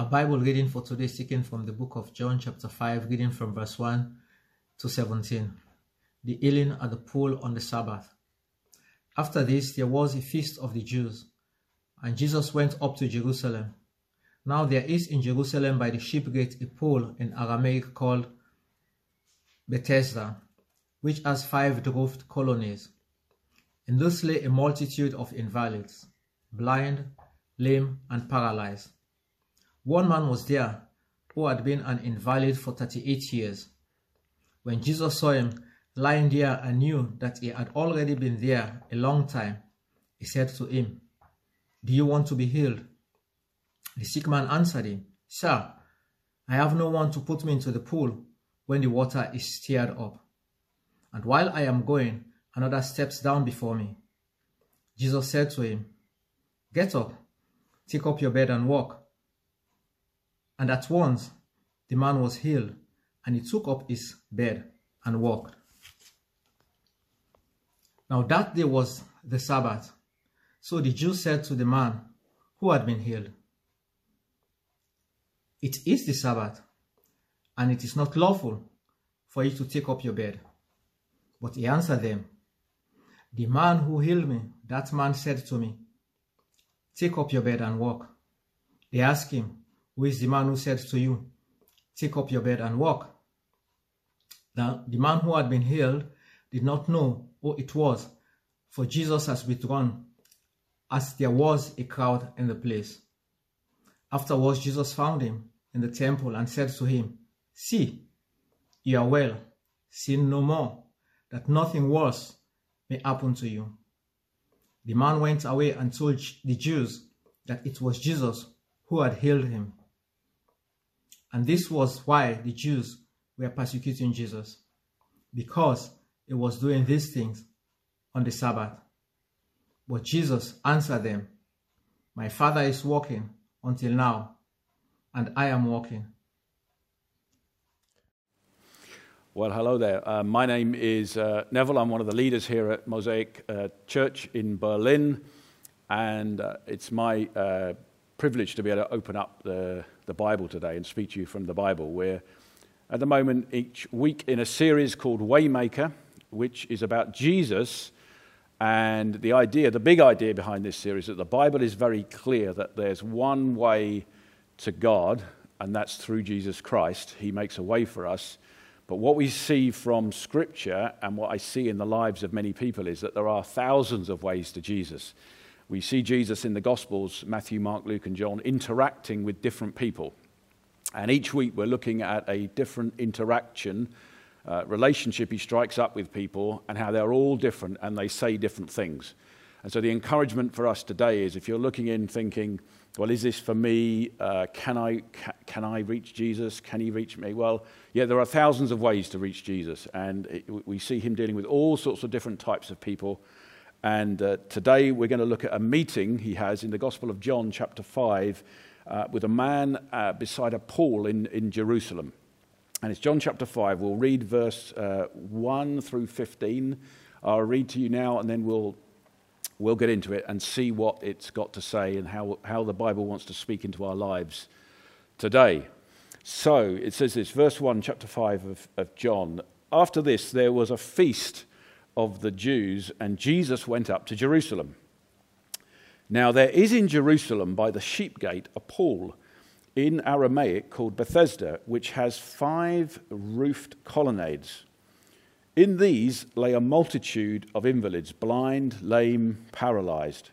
Our Bible reading for today is taken from the book of John, chapter 5, reading from verse 1 to 17. The healing at the pool on the Sabbath. After this, there was a feast of the Jews, and Jesus went up to Jerusalem. Now there is in Jerusalem by the sheep gate a pool in Aramaic called Bethesda, which has five roofed colonnades. In this lay a multitude of invalids, blind, lame, and paralyzed. One man was there who had been an invalid for 38 years. When Jesus saw him lying there and knew that he had already been there a long time, he said to him, Do you want to be healed? The sick man answered him, Sir, I have no one to put me into the pool when the water is stirred up. And while I am going, another steps down before me. Jesus said to him, Get up, take up your bed and walk. And at once the man was healed, and he took up his bed and walked. Now that day was the Sabbath. So the Jews said to the man who had been healed, It is the Sabbath, and it is not lawful for you to take up your bed. But he answered them, The man who healed me, that man said to me, Take up your bed and walk. They asked him, Who is the man who said to you, Take up your bed and walk? Now, the man who had been healed did not know who it was, for Jesus has withdrawn, as there was a crowd in the place. Afterwards, Jesus found him in the temple and said to him, See, you are well, sin no more, that nothing worse may happen to you. The man went away and told the Jews that it was Jesus who had healed him. And this was why the Jews were persecuting Jesus, because he was doing these things on the Sabbath. But Jesus answered them, My Father is working until now, and I am working. Well, hello there. Uh, my name is uh, Neville. I'm one of the leaders here at Mosaic uh, Church in Berlin, and uh, it's my uh, privilege to be able to open up the, the Bible today and speak to you from the Bible. We're at the moment each week in a series called Waymaker, which is about Jesus. And the idea, the big idea behind this series, is that the Bible is very clear that there's one way to God, and that's through Jesus Christ. He makes a way for us. But what we see from Scripture and what I see in the lives of many people is that there are thousands of ways to Jesus. We see Jesus in the Gospels, Matthew, Mark, Luke, and John, interacting with different people. And each week we're looking at a different interaction, uh, relationship he strikes up with people, and how they're all different and they say different things. And so the encouragement for us today is if you're looking in thinking, well, is this for me? Uh, can, I, ca- can I reach Jesus? Can he reach me? Well, yeah, there are thousands of ways to reach Jesus, and it, we see him dealing with all sorts of different types of people. And uh, today we're going to look at a meeting he has in the Gospel of John, chapter 5, uh, with a man uh, beside a pool in, in Jerusalem. And it's John chapter 5. We'll read verse uh, 1 through 15. I'll read to you now, and then we'll we'll get into it and see what it's got to say and how, how the Bible wants to speak into our lives today. So it says this, verse 1, chapter 5 of, of John. After this, there was a feast of the Jews, and Jesus went up to Jerusalem. Now, there is in Jerusalem by the sheep gate a pool in Aramaic called Bethesda, which has five roofed colonnades. In these lay a multitude of invalids, blind, lame, paralyzed.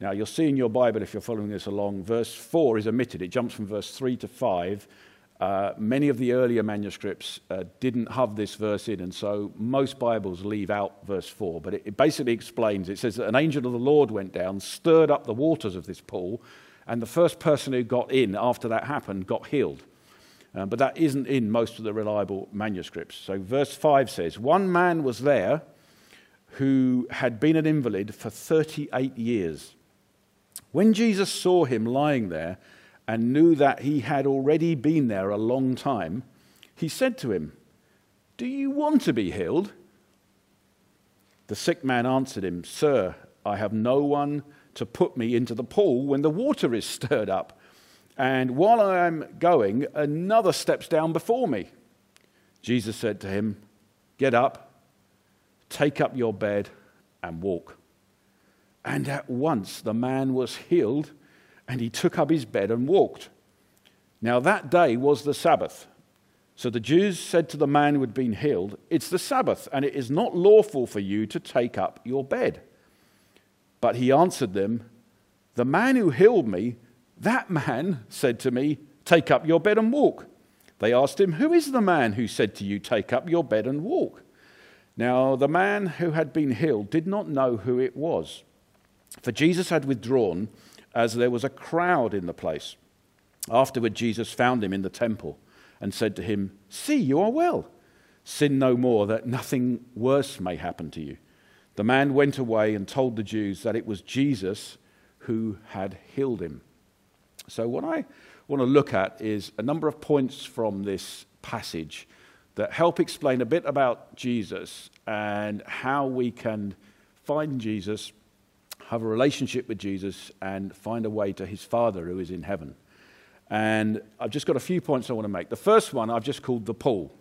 Now, you'll see in your Bible, if you're following this along, verse 4 is omitted. It jumps from verse 3 to 5. Uh, many of the earlier manuscripts uh, didn't have this verse in, and so most Bibles leave out verse 4. But it, it basically explains it says that an angel of the Lord went down, stirred up the waters of this pool, and the first person who got in after that happened got healed. Uh, but that isn't in most of the reliable manuscripts. So, verse 5 says, One man was there who had been an invalid for 38 years. When Jesus saw him lying there and knew that he had already been there a long time, he said to him, Do you want to be healed? The sick man answered him, Sir, I have no one to put me into the pool when the water is stirred up and while I am going, another steps down before me. Jesus said to him, Get up, take up your bed, and walk. And at once the man was healed, and he took up his bed and walked. Now that day was the Sabbath. So the Jews said to the man who had been healed, It's the Sabbath, and it is not lawful for you to take up your bed. But he answered them, The man who healed me, that man said to me, Take up your bed and walk. They asked him, Who is the man who said to you, Take up your bed and walk? Now the man who had been healed did not know who it was, for Jesus had withdrawn as there was a crowd in the place. Afterward, Jesus found him in the temple and said to him, See, you are well. Sin no more, that nothing worse may happen to you. The man went away and told the Jews that it was Jesus who had healed him. So, what I want to look at is a number of points from this passage that help explain a bit about Jesus and how we can find Jesus, have a relationship with Jesus, and find a way to his Father who is in heaven. And I've just got a few points I want to make. The first one I've just called the pull.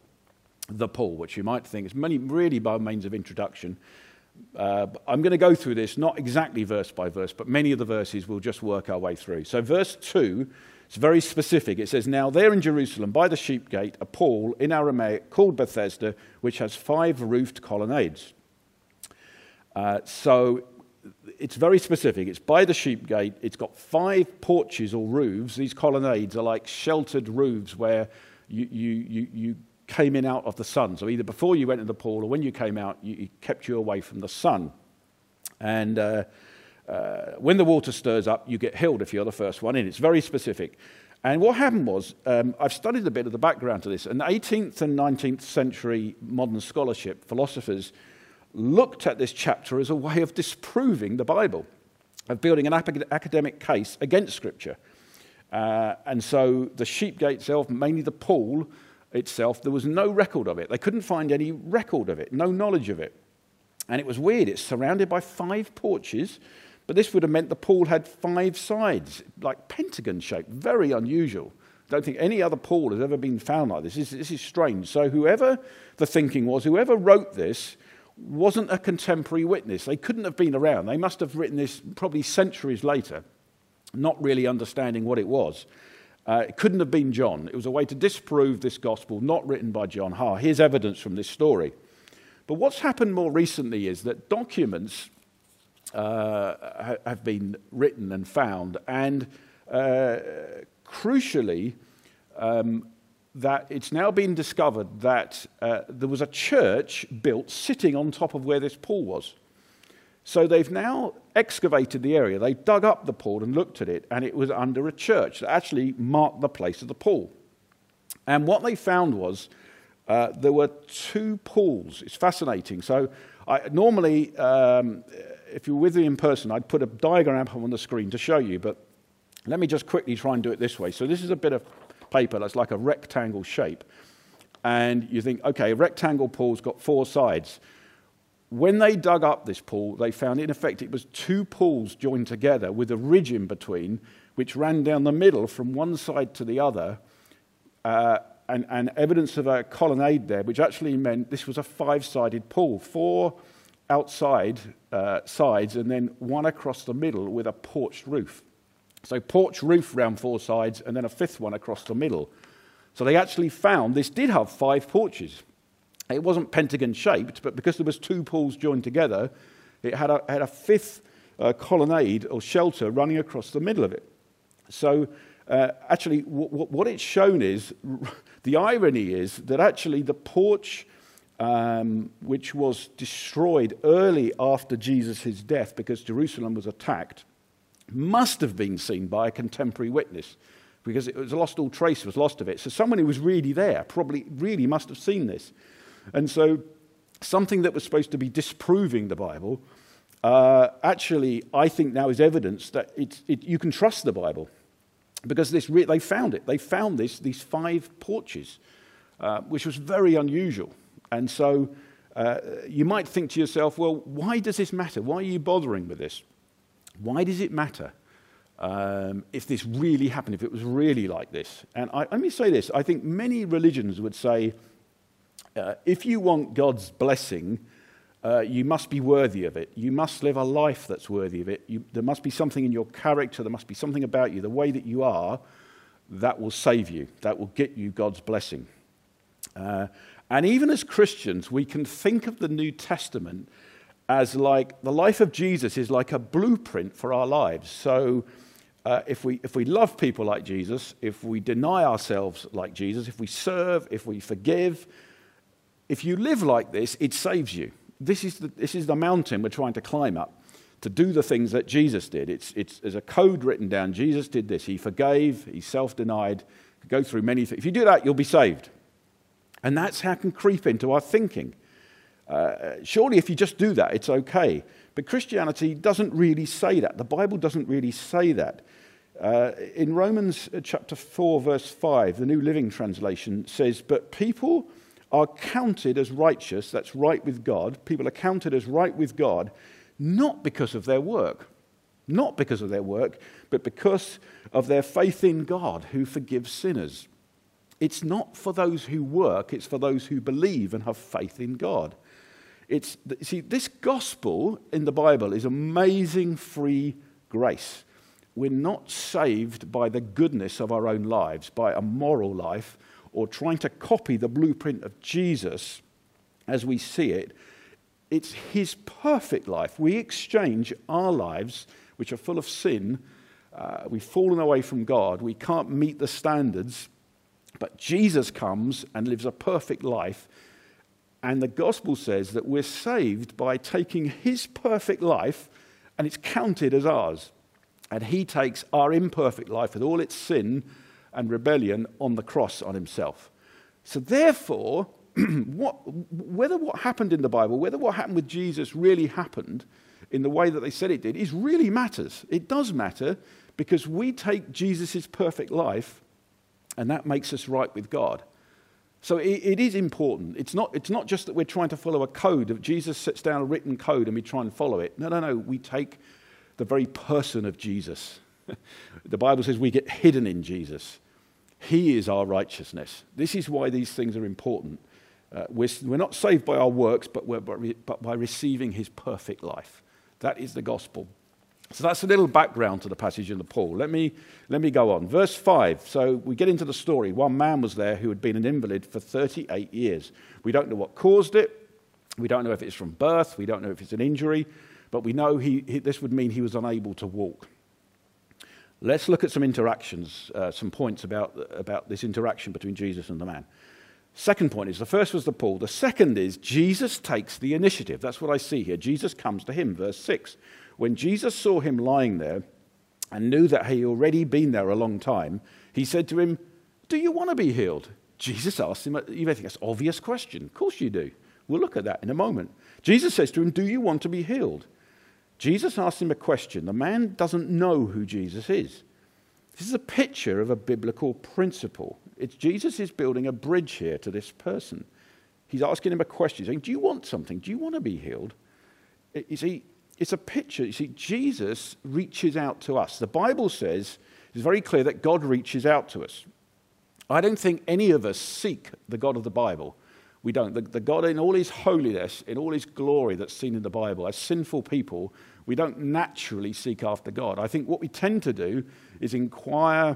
The pull, which you might think is many, really by means of introduction. Uh, I'm going to go through this, not exactly verse by verse, but many of the verses we'll just work our way through. So, verse 2 it's very specific. It says, Now there in Jerusalem, by the sheep gate, a pool in Aramaic called Bethesda, which has five roofed colonnades. Uh, so it's very specific. It's by the sheep gate. It's got five porches or roofs. These colonnades are like sheltered roofs where you, you, you, you came in out of the sun. So either before you went in the pool or when you came out, you, it kept you away from the sun. And uh, uh, when the water stirs up, you get healed if you're the first one in. It's very specific. And what happened was, um, I've studied a bit of the background to this. In 18th and 19th century modern scholarship, philosophers looked at this chapter as a way of disproving the Bible, of building an academic case against Scripture. Uh, and so the sheep gate itself, mainly the pool itself, there was no record of it. They couldn't find any record of it, no knowledge of it. And it was weird. It's surrounded by five porches but this would have meant the pool had five sides, like pentagon shaped, very unusual. I don't think any other pool has ever been found like this. This, this is strange. So, whoever the thinking was, whoever wrote this, wasn't a contemporary witness. They couldn't have been around. They must have written this probably centuries later, not really understanding what it was. Uh, it couldn't have been John. It was a way to disprove this gospel, not written by John. Ha, here's evidence from this story. But what's happened more recently is that documents uh, have been written and found. And uh, crucially, um, that it's now been discovered that uh, there was a church built sitting on top of where this pool was. So they've now excavated the area. They dug up the pool and looked at it, and it was under a church that actually marked the place of the pool. And what they found was uh, there were two pools. It's fascinating. So I, normally, um, if you're with me in person, I'd put a diagram up on the screen to show you, but let me just quickly try and do it this way. So this is a bit of paper that's like a rectangle shape. And you think, okay, a rectangle pool's got four sides. When they dug up this pool, they found in effect it was two pools joined together with a ridge in between, which ran down the middle from one side to the other, uh, and, and evidence of a colonnade there, which actually meant this was a five sided pool. Four outside uh, sides and then one across the middle with a porched roof. So, porch roof round four sides and then a fifth one across the middle. So, they actually found this did have five porches. It wasn't pentagon shaped, but because there was two pools joined together, it had a, had a fifth uh, colonnade or shelter running across the middle of it. So, uh, actually, w- w- what it's shown is the irony is that actually the porch um, which was destroyed early after Jesus' death because Jerusalem was attacked, must have been seen by a contemporary witness because it was lost, all trace was lost of it. So someone who was really there probably really must have seen this. And so something that was supposed to be disproving the Bible, uh, actually, I think now is evidence that it, you can trust the Bible because this re- they found it. They found this, these five porches, uh, which was very unusual. And so uh, you might think to yourself, well, why does this matter? Why are you bothering with this? Why does it matter? um, if this really happened, if it was really like this. And I, let me say this I think many religions would say uh, if you want God's blessing, uh, you must be worthy of it. You must live a life that's worthy of it. You, there must be something in your character, there must be something about you, the way that you are, that will save you, that will get you God's blessing. Uh, and even as Christians, we can think of the New Testament as like the life of Jesus is like a blueprint for our lives. So uh, if, we, if we love people like Jesus, if we deny ourselves like Jesus, if we serve, if we forgive, if you live like this, it saves you. This is the, this is the mountain we're trying to climb up to do the things that Jesus did. It's, it's, there's a code written down. Jesus did this. He forgave, he self denied, go through many things. If you do that, you'll be saved. And that's how it can creep into our thinking. Uh, surely, if you just do that, it's okay. But Christianity doesn't really say that. The Bible doesn't really say that. Uh, in Romans uh, chapter 4, verse 5, the New Living Translation says, But people are counted as righteous, that's right with God. People are counted as right with God, not because of their work, not because of their work, but because of their faith in God who forgives sinners. It's not for those who work, it's for those who believe and have faith in God. It's, see, this gospel in the Bible is amazing free grace we're not saved by the goodness of our own lives, by a moral life, or trying to copy the blueprint of Jesus as we see it. It's his perfect life. We exchange our lives, which are full of sin. Uh, we've fallen away from God. We can't meet the standards. But Jesus comes and lives a perfect life. And the gospel says that we're saved by taking his perfect life and it's counted as ours. And he takes our imperfect life with all its sin and rebellion on the cross on himself. So, therefore, what, whether what happened in the Bible, whether what happened with Jesus really happened in the way that they said it did, is really matters. It does matter because we take Jesus' perfect life and that makes us right with God. So it, it is important. It's not, it's not just that we're trying to follow a code. Jesus sets down a written code and we try and follow it. No, no, no. We take the very person of Jesus. the Bible says we get hidden in Jesus. He is our righteousness. This is why these things are important. Uh, we're, we're not saved by our works, but, but by receiving his perfect life. That is the gospel. So that's a little background to the passage in the pool. Let me, let me go on. Verse 5. So we get into the story. One man was there who had been an invalid for 38 years. We don't know what caused it. We don't know if it's from birth. We don't know if it's an injury but we know he, he, this would mean he was unable to walk. Let's look at some interactions, uh, some points about, about this interaction between Jesus and the man. Second point is the first was the pool. The second is Jesus takes the initiative. That's what I see here. Jesus comes to him, verse 6. When Jesus saw him lying there and knew that he had already been there a long time, he said to him, Do you want to be healed? Jesus asked him, you may think that's an obvious question. Of course you do. We'll look at that in a moment. Jesus says to him, Do you want to be healed? Jesus asks him a question. The man doesn't know who Jesus is. This is a picture of a biblical principle. It's Jesus is building a bridge here to this person. He's asking him a question, saying, Do you want something? Do you want to be healed? You see, it's a picture. You see, Jesus reaches out to us. The Bible says, it's very clear that God reaches out to us. I don't think any of us seek the God of the Bible. We don't. The, the, God, in all his holiness, in all his glory that's seen in the Bible, as sinful people, we don't naturally seek after God. I think what we tend to do is inquire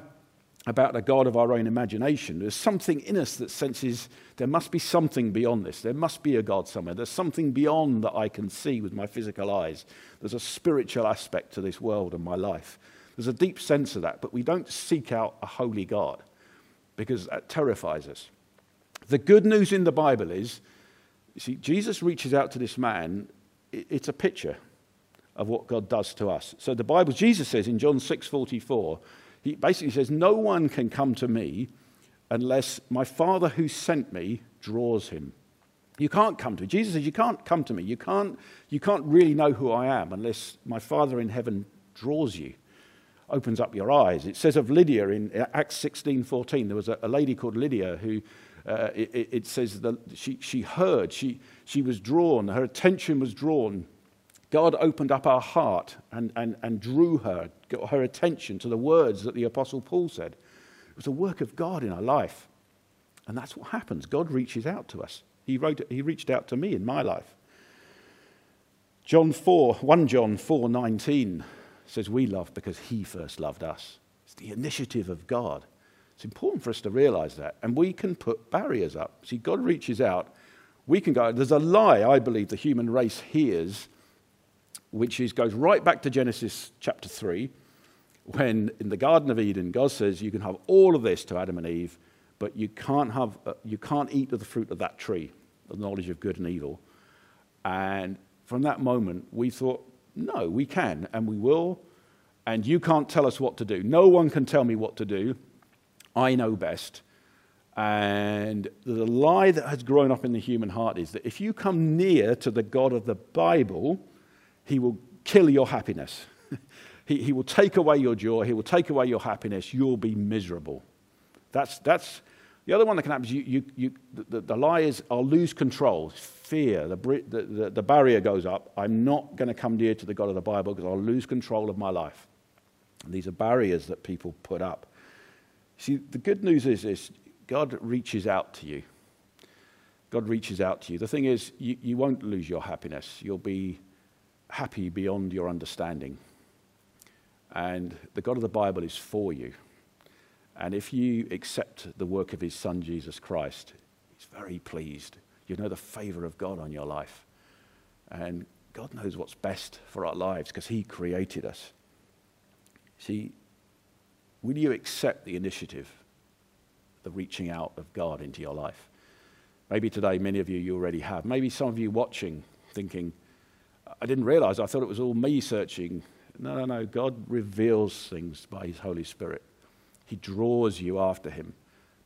about a God of our own imagination. There's something in us that senses there must be something beyond this. There must be a God somewhere. There's something beyond that I can see with my physical eyes. There's a spiritual aspect to this world and my life. There's a deep sense of that, but we don't seek out a holy God because that terrifies us. The good news in the Bible is, you see, Jesus reaches out to this man. It's a picture of what God does to us. So the Bible, Jesus says in John 6:44, he basically says, "No one can come to me unless my Father who sent me draws him." You can't come to me. Jesus says, "You can't come to me. You can't, you can't really know who I am unless my Father in heaven draws you." Opens up your eyes. It says of Lydia in Acts 16:14. There was a, a lady called Lydia who uh, it, it, says that she, she heard, she, she was drawn, her attention was drawn. God opened up our heart and, and, and drew her, got her attention to the words that the Apostle Paul said. It was a work of God in our life. And that's what happens. God reaches out to us. He, wrote, he reached out to me in my life. John 4, 1 John 4 19 says, We love because he first loved us. It's the initiative of God. It's important for us to realize that. And we can put barriers up. See, God reaches out. We can go. There's a lie, I believe, the human race hears, which is, goes right back to Genesis chapter 3, when in the Garden of Eden, God says, You can have all of this to Adam and Eve, but you can't, have, uh, you can't eat of the fruit of that tree, the knowledge of good and evil. And from that moment, we thought, No, we can, and we will. And you can't tell us what to do. No one can tell me what to do. I know best. And the lie that has grown up in the human heart is that if you come near to the God of the Bible, he will kill your happiness. he, he will take away your joy. He will take away your happiness. You'll be miserable. That's, that's the other one that can happen is you, you, you, the, the lie is I'll lose control. Fear. The, the, the, the barrier goes up. I'm not going to come near to the God of the Bible because I'll lose control of my life. And these are barriers that people put up. See, the good news is, is God reaches out to you. God reaches out to you. The thing is, you, you won't lose your happiness. You'll be happy beyond your understanding. And the God of the Bible is for you. And if you accept the work of his son, Jesus Christ, he's very pleased. You know the favor of God on your life. And God knows what's best for our lives because he created us. See, Will you accept the initiative, the reaching out of God into your life? Maybe today, many of you, you already have. Maybe some of you watching, thinking, I didn't realize, I thought it was all me searching. No, no, no. God reveals things by His Holy Spirit, He draws you after Him.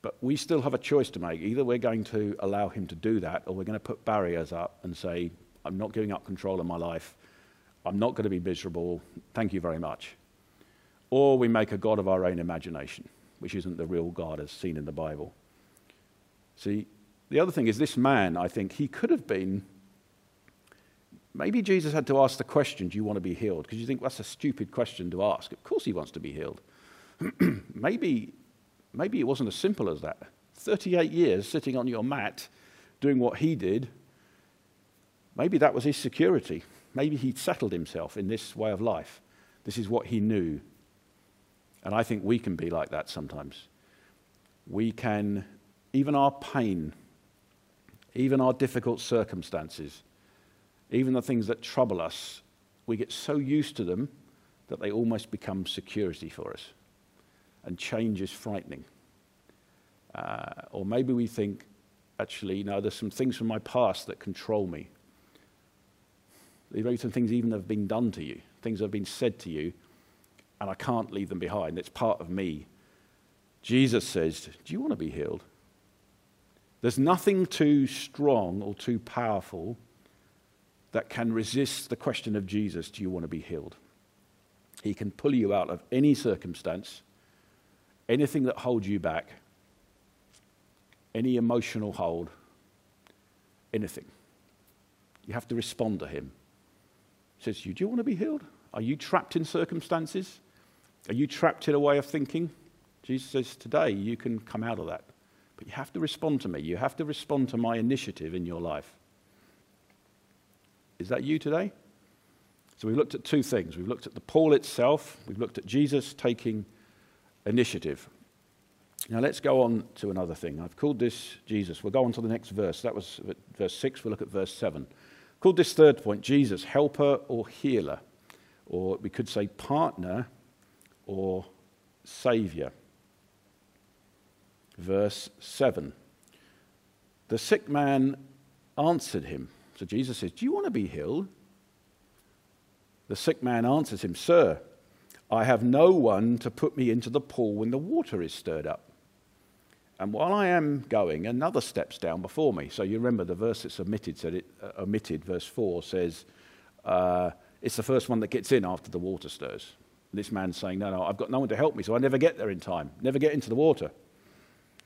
But we still have a choice to make. Either we're going to allow Him to do that, or we're going to put barriers up and say, I'm not giving up control of my life. I'm not going to be miserable. Thank you very much or we make a God of our own imagination, which isn't the real God as seen in the Bible. See, the other thing is this man, I think, he could have been. Maybe Jesus had to ask the question, Do you want to be healed? Because you think that's a stupid question to ask. Of course, he wants to be healed. maybe, maybe it wasn't as simple as that. 38 years sitting on your mat doing what he did, maybe that was his security. Maybe he'd settled himself in this way of life. This is what he knew. And I think we can be like that sometimes. We can, even our pain, even our difficult circumstances, even the things that trouble us, we get so used to them that they almost become security for us. And change is frightening. Uh, or maybe we think, actually, no, there's some things from my past that control me. Maybe some things even that have been done to you, things that have been said to you and I can't leave them behind. It's part of me. Jesus says, Do you want to be healed? There's nothing too strong or too powerful that can resist the question of Jesus, Do you want to be healed? He can pull you out of any circumstance, anything that holds you back, any emotional hold, anything. You have to respond to him. He says, Do you want to be healed? Are you trapped in circumstances? Are you trapped in a way of thinking? Jesus says, Today you can come out of that. But you have to respond to me. You have to respond to my initiative in your life. Is that you today? So we've looked at two things. We've looked at the pool itself, we've looked at Jesus taking initiative. Now let's go on to another thing. I've called this Jesus. We'll go on to the next verse. That was verse 6. We'll look at verse 7. Called this third point Jesus, helper or healer. Or we could say partner or Saviour. Verse 7 The sick man answered him. So Jesus says, Do you want to be healed? The sick man answers him, Sir, I have no one to put me into the pool when the water is stirred up. And while I am going, another steps down before me. So you remember the verse that's omitted, said it, uh, omitted verse 4 says, uh, It's the first one that gets in after the water stirs. This man's saying, No, no, I've got no one to help me, so I never get there in time, never get into the water.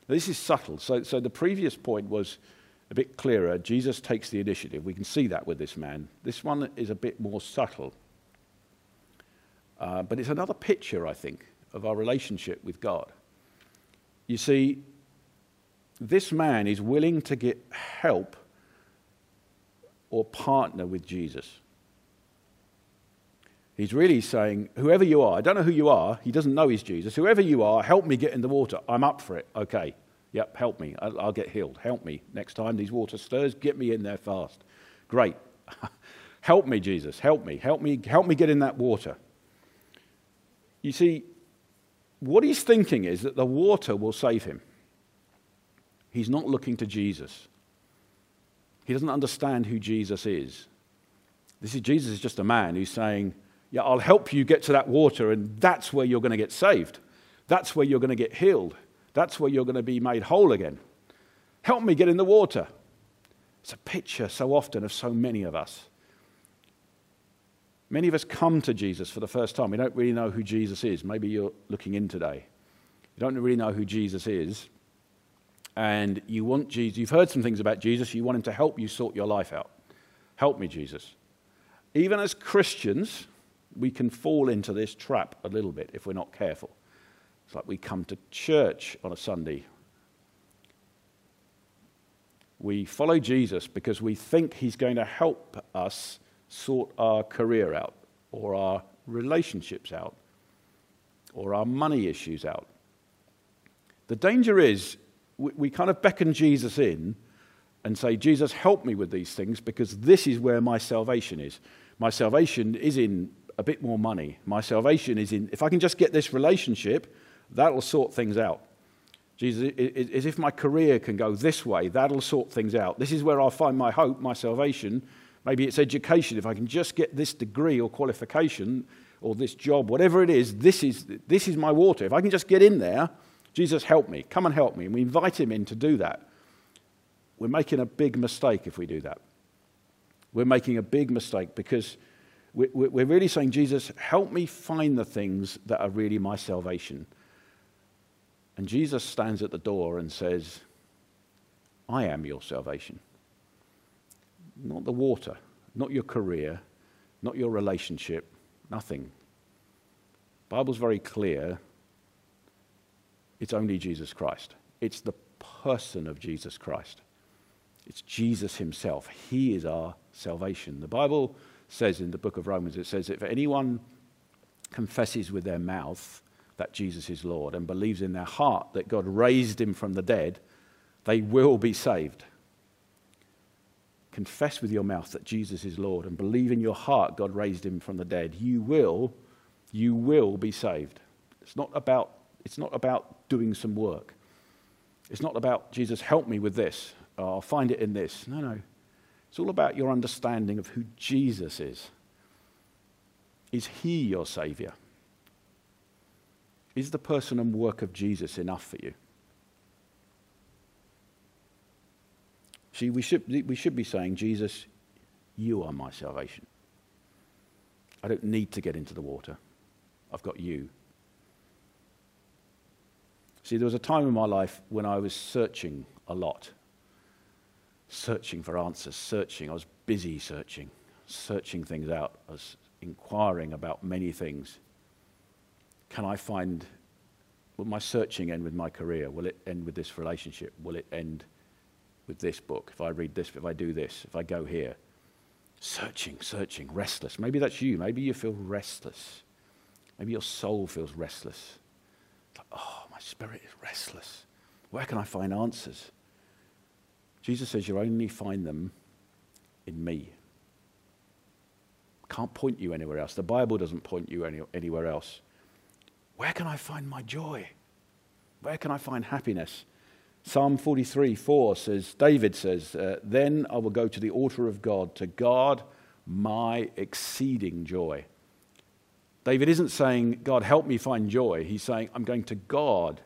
Now, this is subtle. So, so the previous point was a bit clearer. Jesus takes the initiative. We can see that with this man. This one is a bit more subtle. Uh, but it's another picture, I think, of our relationship with God. You see, this man is willing to get help or partner with Jesus. He's really saying, Whoever you are, I don't know who you are, he doesn't know he's Jesus. Whoever you are, help me get in the water. I'm up for it. Okay. Yep, help me. I'll, I'll get healed. Help me. Next time these water stirs, get me in there fast. Great. help me, Jesus. Help me. Help me. Help me get in that water. You see, what he's thinking is that the water will save him. He's not looking to Jesus. He doesn't understand who Jesus is. This is Jesus is just a man who's saying, "Yeah, I'll help you get to that water and that's where you're going to get saved. That's where you're going to get healed. That's where you're going to be made whole again. Help me get in the water." It's a picture so often of so many of us. Many of us come to Jesus for the first time. We don't really know who Jesus is. Maybe you're looking in today. You don't really know who Jesus is. And you want Jesus, you've heard some things about Jesus, you want him to help you sort your life out. Help me, Jesus. Even as Christians, we can fall into this trap a little bit if we're not careful. It's like we come to church on a Sunday. We follow Jesus because we think he's going to help us sort our career out, or our relationships out, or our money issues out. The danger is we, kind of beckon Jesus in and say, Jesus, help me with these things because this is where my salvation is. My salvation is in a bit more money. My salvation is in, if I can just get this relationship, that'll sort things out. Jesus, as if my career can go this way, that'll sort things out. This is where I'll find my hope, my salvation, Maybe it's education. If I can just get this degree or qualification or this job, whatever it is, this is, this is my water. If I can just get in there, Jesus, help me. Come and help me. And we invite him in to do that. We're making a big mistake if we do that. We're making a big mistake because we're really saying, Jesus, help me find the things that are really my salvation. And Jesus stands at the door and says, I am your salvation not the water, not your career, not your relationship, nothing. Bible's very clear. It's only Jesus Christ. It's the person of Jesus Christ. It's Jesus himself. He is our salvation. The Bible says in the book of Romans, it says, if anyone confesses with their mouth that Jesus is Lord and believes in their heart that God raised him from the dead, they will be saved confess with your mouth that Jesus is Lord and believe in your heart God raised him from the dead, you will, you will be saved. It's not about, it's not about doing some work. It's not about, Jesus, help me with this. Oh, I'll find it in this. No, no. It's all about your understanding of who Jesus is. Is he your Savior? Is the person and work of Jesus enough for you? See, we should, we should be saying, Jesus, you are my salvation. I don't need to get into the water. I've got you. See, there was a time in my life when I was searching a lot, searching for answers, searching. I was busy searching, searching things out. I was inquiring about many things. Can I find, will my searching end with my career? Will it end with this relationship? Will it end with this book, if I read this, if I do this, if I go here. Searching, searching, restless. Maybe that's you. Maybe you feel restless. Maybe your soul feels restless. It's like, oh, my spirit is restless. Where can I find answers? Jesus says You'll only find them in me. Can't point you anywhere else. The Bible doesn't point you any, anywhere else. Where can I find my joy? Where can I find happiness? Psalm 43 4 says, David says, uh, Then I will go to the altar of God to guard my exceeding joy. David isn't saying, God, help me find joy. He's saying, I'm going to God,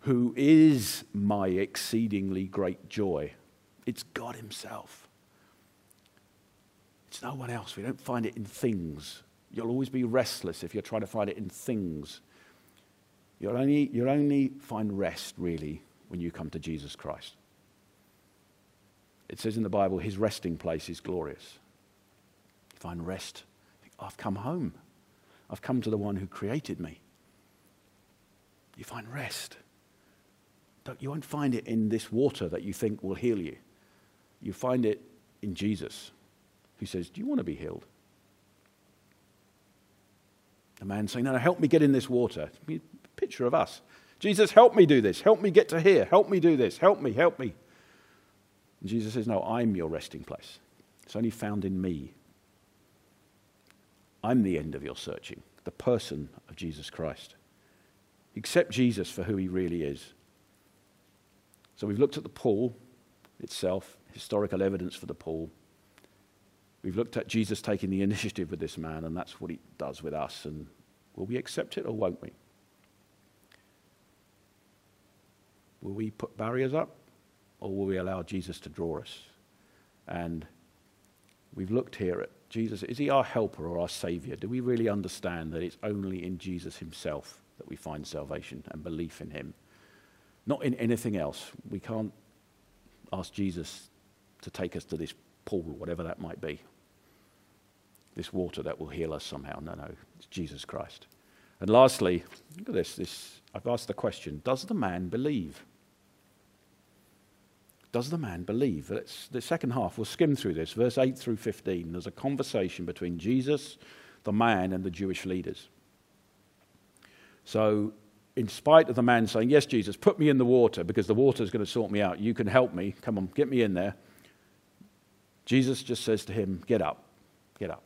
who is my exceedingly great joy. It's God Himself. It's no one else. We don't find it in things. You'll always be restless if you're trying to find it in things. You'll only, you'll only find rest, really, when you come to Jesus Christ. It says in the Bible, his resting place is glorious. You find rest. I've come home. I've come to the one who created me. You find rest. Don't, you won't find it in this water that you think will heal you. You find it in Jesus, who says, Do you want to be healed? A man saying, No, no, help me get in this water. Picture of us. Jesus, help me do this. Help me get to here. Help me do this. Help me, help me. And Jesus says, No, I'm your resting place. It's only found in me. I'm the end of your searching, the person of Jesus Christ. Accept Jesus for who he really is. So we've looked at the pool itself, historical evidence for the pool. We've looked at Jesus taking the initiative with this man, and that's what he does with us. And will we accept it or won't we? Will we put barriers up or will we allow Jesus to draw us? And we've looked here at Jesus. Is he our helper or our savior? Do we really understand that it's only in Jesus himself that we find salvation and belief in him? Not in anything else. We can't ask Jesus to take us to this pool, whatever that might be. This water that will heal us somehow. No, no, it's Jesus Christ. And lastly, look at this, this I've asked the question Does the man believe? Does the man believe? Let's, the second half, we'll skim through this, verse 8 through 15. There's a conversation between Jesus, the man, and the Jewish leaders. So, in spite of the man saying, Yes, Jesus, put me in the water because the water is going to sort me out. You can help me. Come on, get me in there. Jesus just says to him, Get up, get up.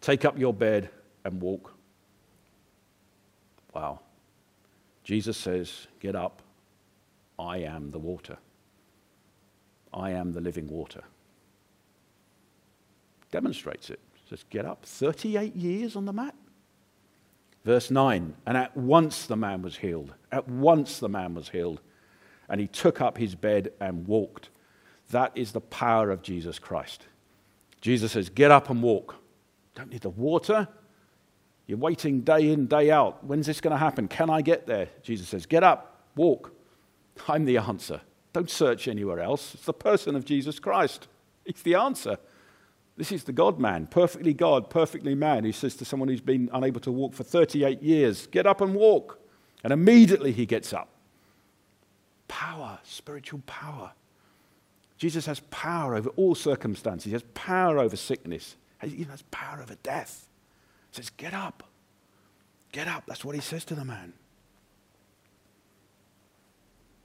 Take up your bed and walk. Wow. Jesus says, Get up. I am the water. I am the living water. Demonstrates it. Says, Get up. 38 years on the mat. Verse 9, and at once the man was healed. At once the man was healed. And he took up his bed and walked. That is the power of Jesus Christ. Jesus says, Get up and walk. Don't need the water. You're waiting day in, day out. When's this going to happen? Can I get there? Jesus says, Get up, walk. I'm the answer. Don't search anywhere else. It's the person of Jesus Christ. It's the answer. This is the God man, perfectly God, perfectly man, He says to someone who's been unable to walk for 38 years, Get up and walk. And immediately he gets up. Power, spiritual power. Jesus has power over all circumstances. He has power over sickness. He has power over death. He says, Get up. Get up. That's what he says to the man.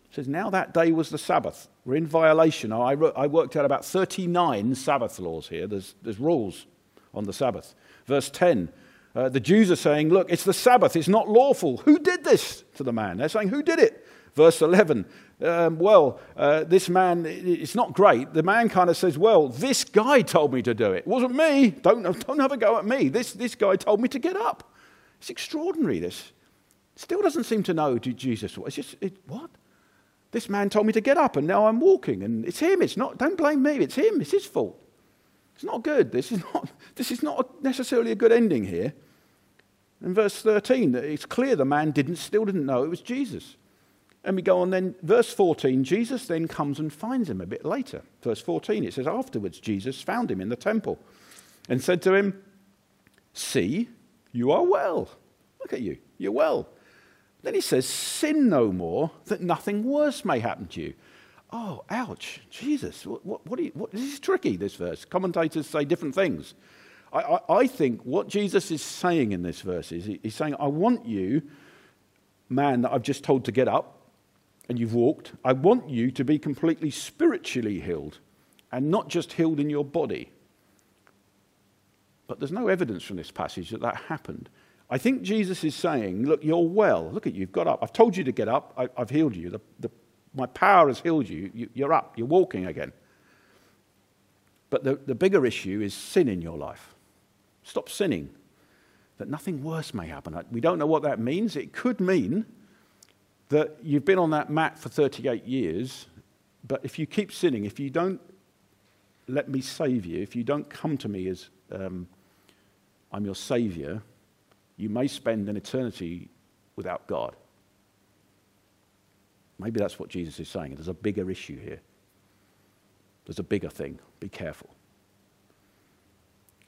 He says, Now that day was the Sabbath. We're in violation. I, I worked out about 39 Sabbath laws here. There's, there's rules on the Sabbath. Verse 10 uh, the Jews are saying, Look, it's the Sabbath. It's not lawful. Who did this to the man? They're saying, Who did it? Verse 11 um, well, uh, this man, it's not great. The man kind of says, well, this guy told me to do it. It wasn't me. Don't, don't have a go at me. This, this guy told me to get up. It's extraordinary, this. Still doesn't seem to know Jesus. It's just, it, what? This man told me to get up and now I'm walking and it's him. It's not, don't blame me. It's him. It's his fault. It's not good. This is not, this is not necessarily a good ending here. In verse 13, it's clear the man didn't, still didn't know it was Jesus. And we go on then, verse 14, Jesus then comes and finds him a bit later. Verse 14, it says, Afterwards, Jesus found him in the temple and said to him, See, you are well. Look at you, you're well. Then he says, Sin no more, that nothing worse may happen to you. Oh, ouch, Jesus, what, what, what, you, what this is tricky, this verse. Commentators say different things. I, I, I, think what Jesus is saying in this verse is he, he's saying, I want you, man that I've just told to get up, and you've walked, I want you to be completely spiritually healed and not just healed in your body. But there's no evidence from this passage that that happened. I think Jesus is saying, Look, you're well. Look at you, you've got up. I've told you to get up. I, have healed you. The, the, my power has healed you. you. You're up. You're walking again. But the, the bigger issue is sin in your life. Stop sinning, that nothing worse may happen. We don't know what that means. It could mean that you've been on that mat for 38 years, but if you keep sinning, if you don't let me save you, if you don't come to me as um, I'm your savior, you may spend an eternity without God. Maybe that's what Jesus is saying. There's a bigger issue here. There's a bigger thing. Be careful.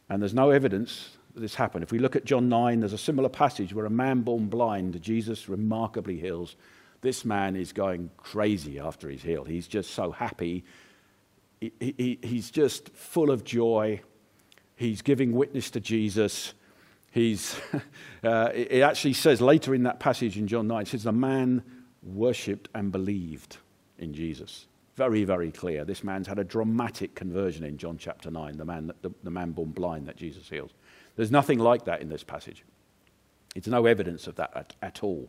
And there's no evidence that this happened. If we look at John 9, there's a similar passage where a man born blind, Jesus remarkably heals. This man is going crazy after he's healed. He's just so happy. He, he, he's just full of joy. He's giving witness to Jesus. He's, uh, it actually says later in that passage in John 9, it says, The man worshipped and believed in Jesus. Very, very clear. This man's had a dramatic conversion in John chapter 9, the man, the, the man born blind that Jesus heals. There's nothing like that in this passage. It's no evidence of that at, at all.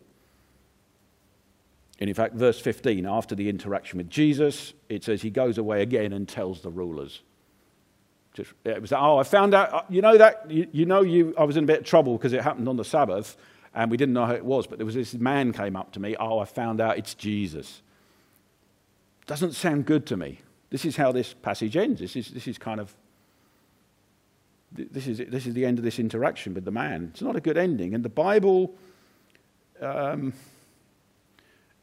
And in fact, verse 15, after the interaction with Jesus, it says he goes away again and tells the rulers. Just, it was, oh, I found out, uh, you know that, you, you know, you, I was in a bit of trouble because it happened on the Sabbath and we didn't know who it was, but there was this man came up to me, oh, I found out it's Jesus. Doesn't sound good to me. This is how this passage ends. This is, this is kind of this is, this is the end of this interaction with the man. It's not a good ending. And the Bible um,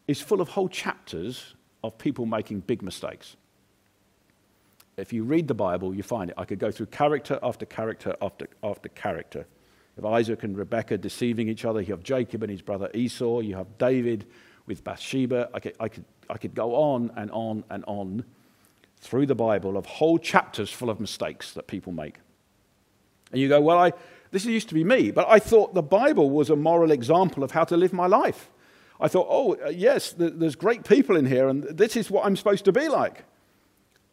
is full of whole chapters of people making big mistakes. If you read the Bible, you find it. I could go through character after character after, after character. You have Isaac and Rebekah deceiving each other. You have Jacob and his brother Esau. You have David with Bathsheba. I could, I could I could go on and on and on through the Bible of whole chapters full of mistakes that people make. And you go, well, I, this used to be me, but I thought the Bible was a moral example of how to live my life. I thought, oh, uh, yes, there's great people in here, and this is what I'm supposed to be like.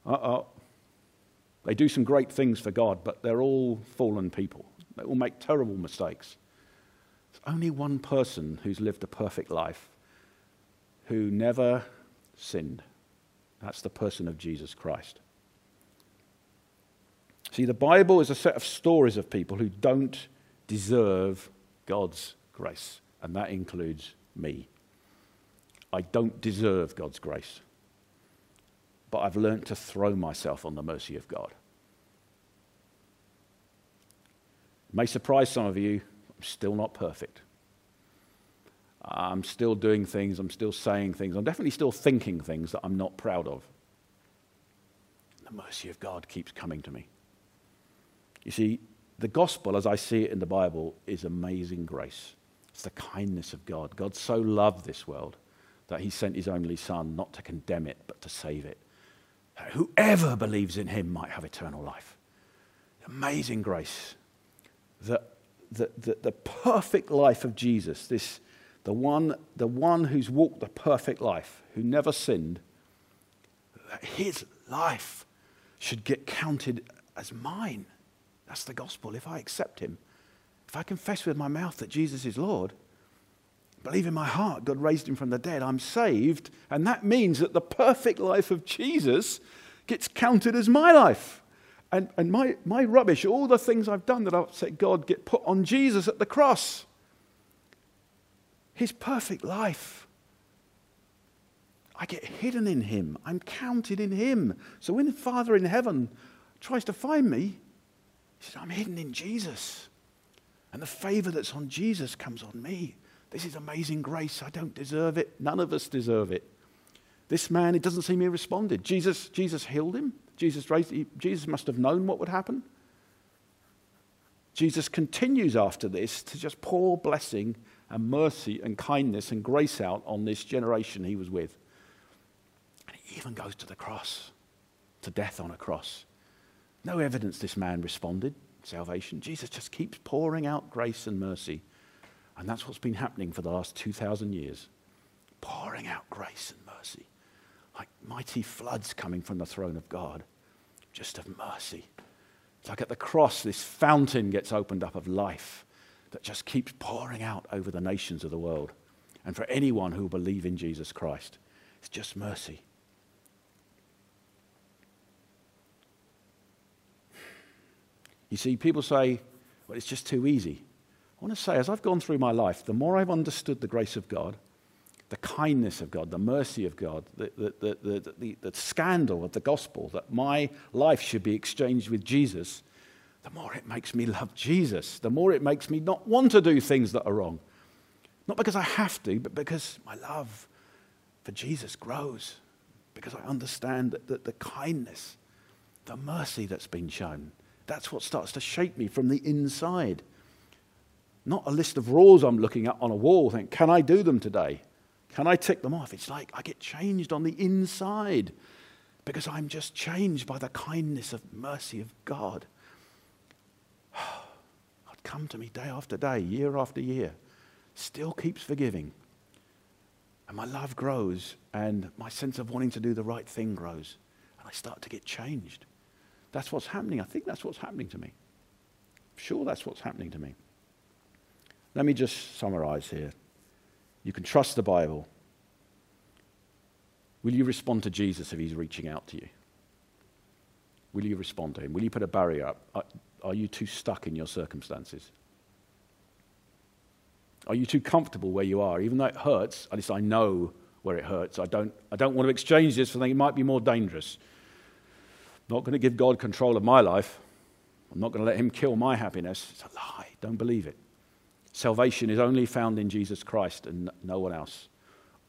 Uh oh. They do some great things for God, but they're all fallen people. They all make terrible mistakes. There's only one person who's lived a perfect life who never sinned. That's the person of Jesus Christ. See, the Bible is a set of stories of people who don't deserve God's grace, and that includes me. I don't deserve God's grace, but I've learned to throw myself on the mercy of God. It may surprise some of you, I'm still not perfect. I'm still doing things, I'm still saying things, I'm definitely still thinking things that I'm not proud of. The mercy of God keeps coming to me. You see, the gospel, as I see it in the Bible, is amazing grace. It's the kindness of God. God so loved this world that he sent his only Son not to condemn it, but to save it. Whoever believes in him might have eternal life. Amazing grace. The, the, the, the perfect life of Jesus, this the one, the one who's walked the perfect life, who never sinned, his life should get counted as mine. That's the gospel. If I accept him, if I confess with my mouth that Jesus is Lord, believe in my heart God raised him from the dead, I'm saved. And that means that the perfect life of Jesus gets counted as my life. And, and my, my rubbish, all the things I've done that upset God, get put on Jesus at the cross his perfect life. I get hidden in him. I'm counted in him. So when the Father in heaven tries to find me, he says, I'm hidden in Jesus. And the favor that's on Jesus comes on me. This is amazing grace. I don't deserve it. None of us deserve it. This man, it doesn't seem he responded. Jesus, Jesus healed him. Jesus, raised, he, Jesus must have known what would happen. Jesus continues after this to just pour blessing and mercy and kindness and grace out on this generation he was with. And he even goes to the cross, to death on a cross. No evidence this man responded, salvation. Jesus just keeps pouring out grace and mercy. And that's what's been happening for the last 2,000 years. Pouring out grace and mercy. Like mighty floods coming from the throne of God, just of mercy. It's like at the cross, this fountain gets opened up of life that just keeps pouring out over the nations of the world. And for anyone who will believe in Jesus Christ, it's just mercy. You see, people say, well, it's just too easy. I want to say, as I've gone through my life, the more I've understood the grace of God, the kindness of God, the mercy of God, the, the, the, the, scandal of the gospel that my life should be exchanged with Jesus, the more it makes me love Jesus, the more it makes me not want to do things that are wrong. Not because I have to, but because my love for Jesus grows, because I understand that, that the kindness, the mercy that's been shown, That's what starts to shape me from the inside. Not a list of rules I'm looking at on a wall, think, can I do them today? Can I tick them off? It's like I get changed on the inside because I'm just changed by the kindness of mercy of God. God come to me day after day, year after year, still keeps forgiving. And my love grows, and my sense of wanting to do the right thing grows, and I start to get changed. That's what's happening. I think that's what's happening to me. I'm sure that's what's happening to me. Let me just summarize here. You can trust the Bible. Will you respond to Jesus if he's reaching out to you? Will you respond to him? Will you put a barrier up? Are you too stuck in your circumstances? Are you too comfortable where you are? Even though it hurts, at least I know where it hurts. I don't, I don't want to exchange this for something that might be more dangerous. I'm not going to give God control of my life. I'm not going to let him kill my happiness. It's a lie. Don't believe it. Salvation is only found in Jesus Christ and no one else.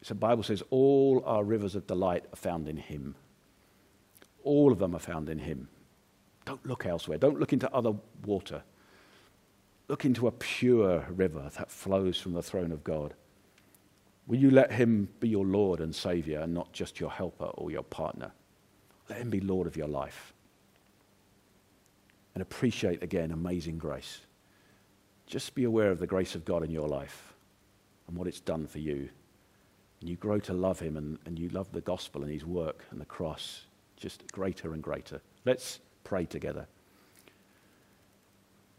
The Bible says all our rivers of delight are found in him. All of them are found in him. Don't look elsewhere. Don't look into other water. Look into a pure river that flows from the throne of God. Will you let him be your Lord and Savior and not just your helper or your partner? Let him be Lord of your life. And appreciate again amazing grace. Just be aware of the grace of God in your life and what it's done for you. And you grow to love him and, and you love the gospel and his work and the cross just greater and greater. Let's pray together.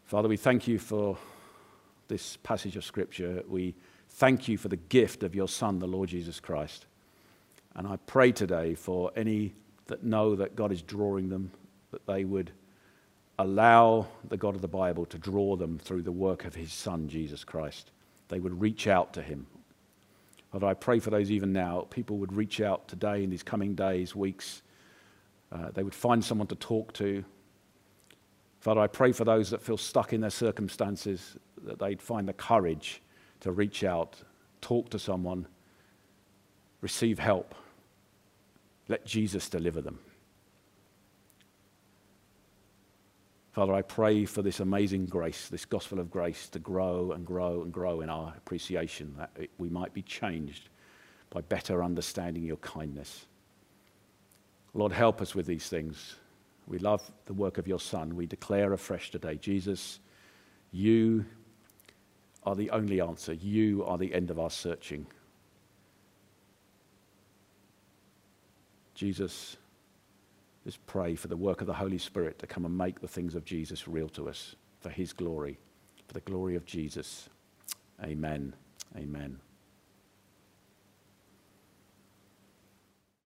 Father, we thank you for this passage of Scripture. We thank you for the gift of your Son, the Lord Jesus Christ. And I pray today for any that know that God is drawing them, that they would allow the God of the Bible to draw them through the work of his Son, Jesus Christ. They would reach out to him. Father, I pray for those even now. People would reach out today in these coming days, weeks. Uh, they would find someone to talk to, Father, I pray for those that feel stuck in their circumstances, that they'd find the courage to reach out, talk to someone, receive help. Let Jesus deliver them. Father, I pray for this amazing grace, this gospel of grace, to grow and grow and grow in our appreciation, that we might be changed by better understanding your kindness. Lord, help us with these things. We love the work of your Son. We declare afresh today Jesus, you are the only answer. You are the end of our searching. Jesus, let's pray for the work of the Holy Spirit to come and make the things of Jesus real to us for his glory, for the glory of Jesus. Amen. Amen.